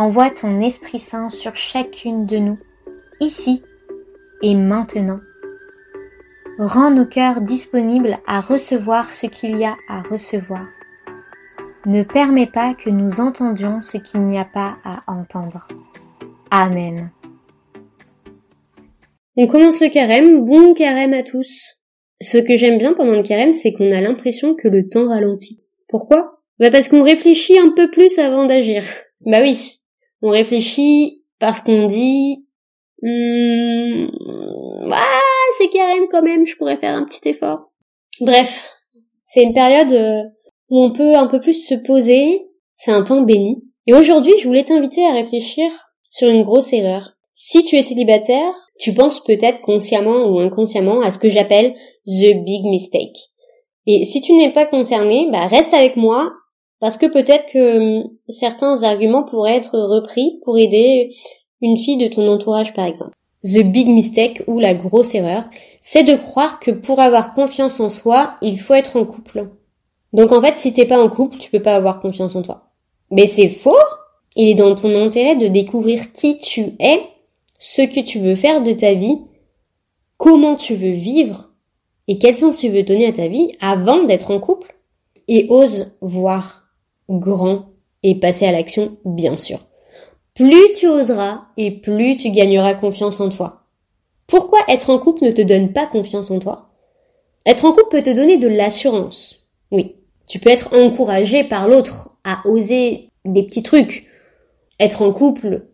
envoie ton Esprit Saint sur chacune de nous, ici et maintenant. Rends nos cœurs disponibles à recevoir ce qu'il y a à recevoir. Ne permets pas que nous entendions ce qu'il n'y a pas à entendre. Amen. On commence le carême, bon carême à tous. Ce que j'aime bien pendant le carême, c'est qu'on a l'impression que le temps ralentit. Pourquoi? Bah parce qu'on réfléchit un peu plus avant d'agir. Bah oui, on réfléchit parce qu'on dit hmm, c'est carême quand même, je pourrais faire un petit effort. Bref, c'est une période euh, où on peut un peu plus se poser, c'est un temps béni. Et aujourd'hui, je voulais t'inviter à réfléchir sur une grosse erreur. Si tu es célibataire, tu penses peut-être consciemment ou inconsciemment à ce que j'appelle the big mistake. Et si tu n'es pas concerné, bah reste avec moi parce que peut-être que hum, certains arguments pourraient être repris pour aider une fille de ton entourage par exemple. The big mistake ou la grosse erreur, c'est de croire que pour avoir confiance en soi, il faut être en couple. Donc en fait, si t'es pas en couple, tu peux pas avoir confiance en toi. Mais c'est faux! Il est dans ton intérêt de découvrir qui tu es, ce que tu veux faire de ta vie, comment tu veux vivre et quel sens tu veux donner à ta vie avant d'être en couple. Et ose voir grand et passer à l'action, bien sûr. Plus tu oseras et plus tu gagneras confiance en toi. Pourquoi être en couple ne te donne pas confiance en toi? Être en couple peut te donner de l'assurance. Oui. Tu peux être encouragé par l'autre à oser des petits trucs. Être en couple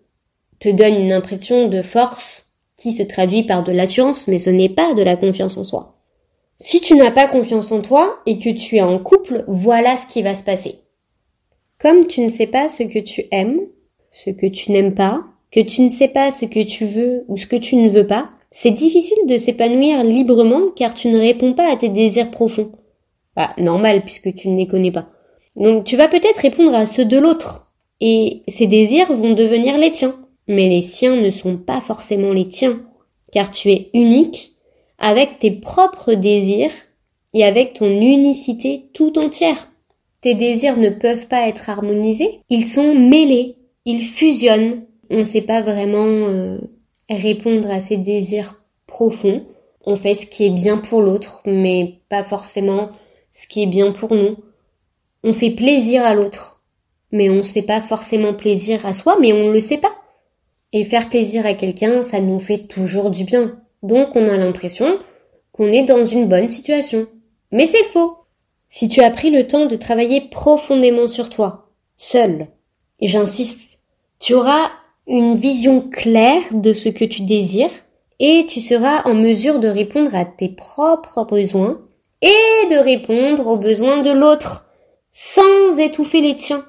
te donne une impression de force qui se traduit par de l'assurance, mais ce n'est pas de la confiance en soi. Si tu n'as pas confiance en toi et que tu es en couple, voilà ce qui va se passer. Comme tu ne sais pas ce que tu aimes, ce que tu n'aimes pas, que tu ne sais pas ce que tu veux ou ce que tu ne veux pas, c'est difficile de s'épanouir librement car tu ne réponds pas à tes désirs profonds. Bah, normal puisque tu ne les connais pas. Donc tu vas peut-être répondre à ceux de l'autre. Et ces désirs vont devenir les tiens. Mais les siens ne sont pas forcément les tiens. Car tu es unique avec tes propres désirs et avec ton unicité tout entière. Tes désirs ne peuvent pas être harmonisés. Ils sont mêlés, ils fusionnent. On ne sait pas vraiment euh, répondre à ces désirs profonds. On fait ce qui est bien pour l'autre, mais pas forcément ce qui est bien pour nous. On fait plaisir à l'autre, mais on ne se fait pas forcément plaisir à soi, mais on ne le sait pas. Et faire plaisir à quelqu'un, ça nous fait toujours du bien. Donc on a l'impression qu'on est dans une bonne situation. Mais c'est faux. Si tu as pris le temps de travailler profondément sur toi, seul, j'insiste, tu auras une vision claire de ce que tu désires et tu seras en mesure de répondre à tes propres besoins et de répondre aux besoins de l'autre sans étouffer les tiens.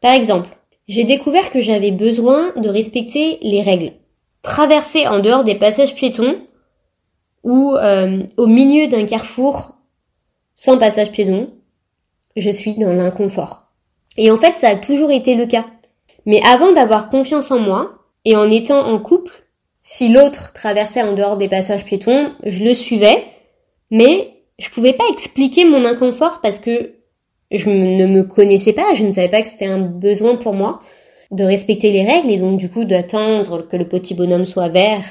Par exemple, j'ai découvert que j'avais besoin de respecter les règles. Traverser en dehors des passages piétons ou euh, au milieu d'un carrefour sans passage piéton, je suis dans l'inconfort. Et en fait, ça a toujours été le cas. Mais avant d'avoir confiance en moi, et en étant en couple, si l'autre traversait en dehors des passages piétons, je le suivais, mais je pouvais pas expliquer mon inconfort parce que je ne me connaissais pas, je ne savais pas que c'était un besoin pour moi de respecter les règles et donc du coup d'attendre que le petit bonhomme soit vert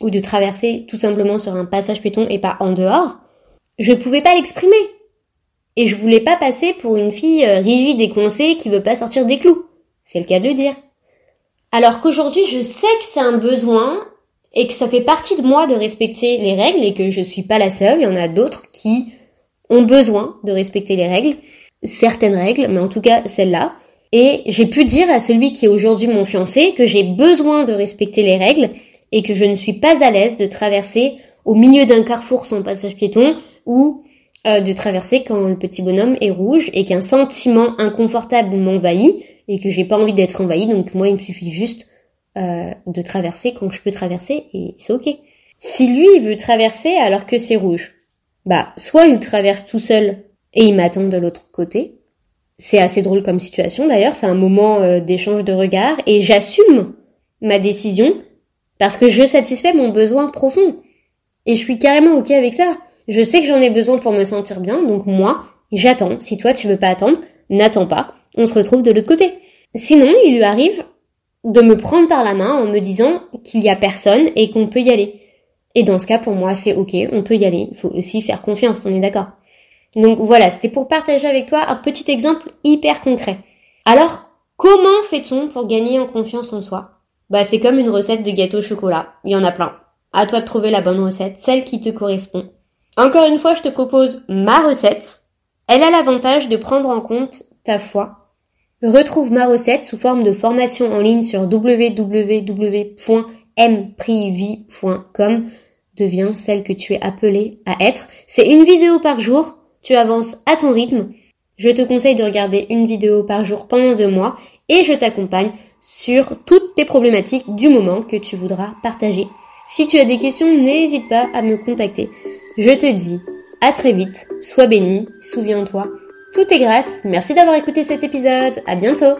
ou de traverser tout simplement sur un passage piéton et pas en dehors je pouvais pas l'exprimer. Et je voulais pas passer pour une fille euh, rigide et coincée qui veut pas sortir des clous. C'est le cas de dire. Alors qu'aujourd'hui, je sais que c'est un besoin et que ça fait partie de moi de respecter les règles et que je suis pas la seule. Il y en a d'autres qui ont besoin de respecter les règles. Certaines règles, mais en tout cas celle-là. Et j'ai pu dire à celui qui est aujourd'hui mon fiancé que j'ai besoin de respecter les règles et que je ne suis pas à l'aise de traverser au milieu d'un carrefour sans passage piéton ou euh, de traverser quand le petit bonhomme est rouge et qu'un sentiment inconfortable m'envahit et que j'ai pas envie d'être envahi. Donc moi, il me suffit juste euh, de traverser quand je peux traverser et c'est ok. Si lui il veut traverser alors que c'est rouge, bah soit il traverse tout seul et il m'attend de l'autre côté. C'est assez drôle comme situation d'ailleurs, c'est un moment euh, d'échange de regards et j'assume ma décision parce que je satisfais mon besoin profond. Et je suis carrément ok avec ça. Je sais que j'en ai besoin pour me sentir bien, donc moi, j'attends. Si toi tu veux pas attendre, n'attends pas. On se retrouve de l'autre côté. Sinon, il lui arrive de me prendre par la main en me disant qu'il y a personne et qu'on peut y aller. Et dans ce cas, pour moi, c'est ok, on peut y aller. Il faut aussi faire confiance, on est d'accord. Donc voilà, c'était pour partager avec toi un petit exemple hyper concret. Alors, comment fait-on pour gagner en confiance en soi? Bah c'est comme une recette de gâteau au chocolat, il y en a plein. À toi de trouver la bonne recette, celle qui te correspond. Encore une fois, je te propose ma recette. Elle a l'avantage de prendre en compte ta foi, Retrouve ma recette sous forme de formation en ligne sur www.mprivi.com. Deviens celle que tu es appelée à être. C'est une vidéo par jour. Tu avances à ton rythme. Je te conseille de regarder une vidéo par jour pendant deux mois et je t'accompagne sur toutes tes problématiques du moment que tu voudras partager. Si tu as des questions, n'hésite pas à me contacter. Je te dis à très vite, sois béni, souviens-toi tout est grâce. Merci d'avoir écouté cet épisode. À bientôt.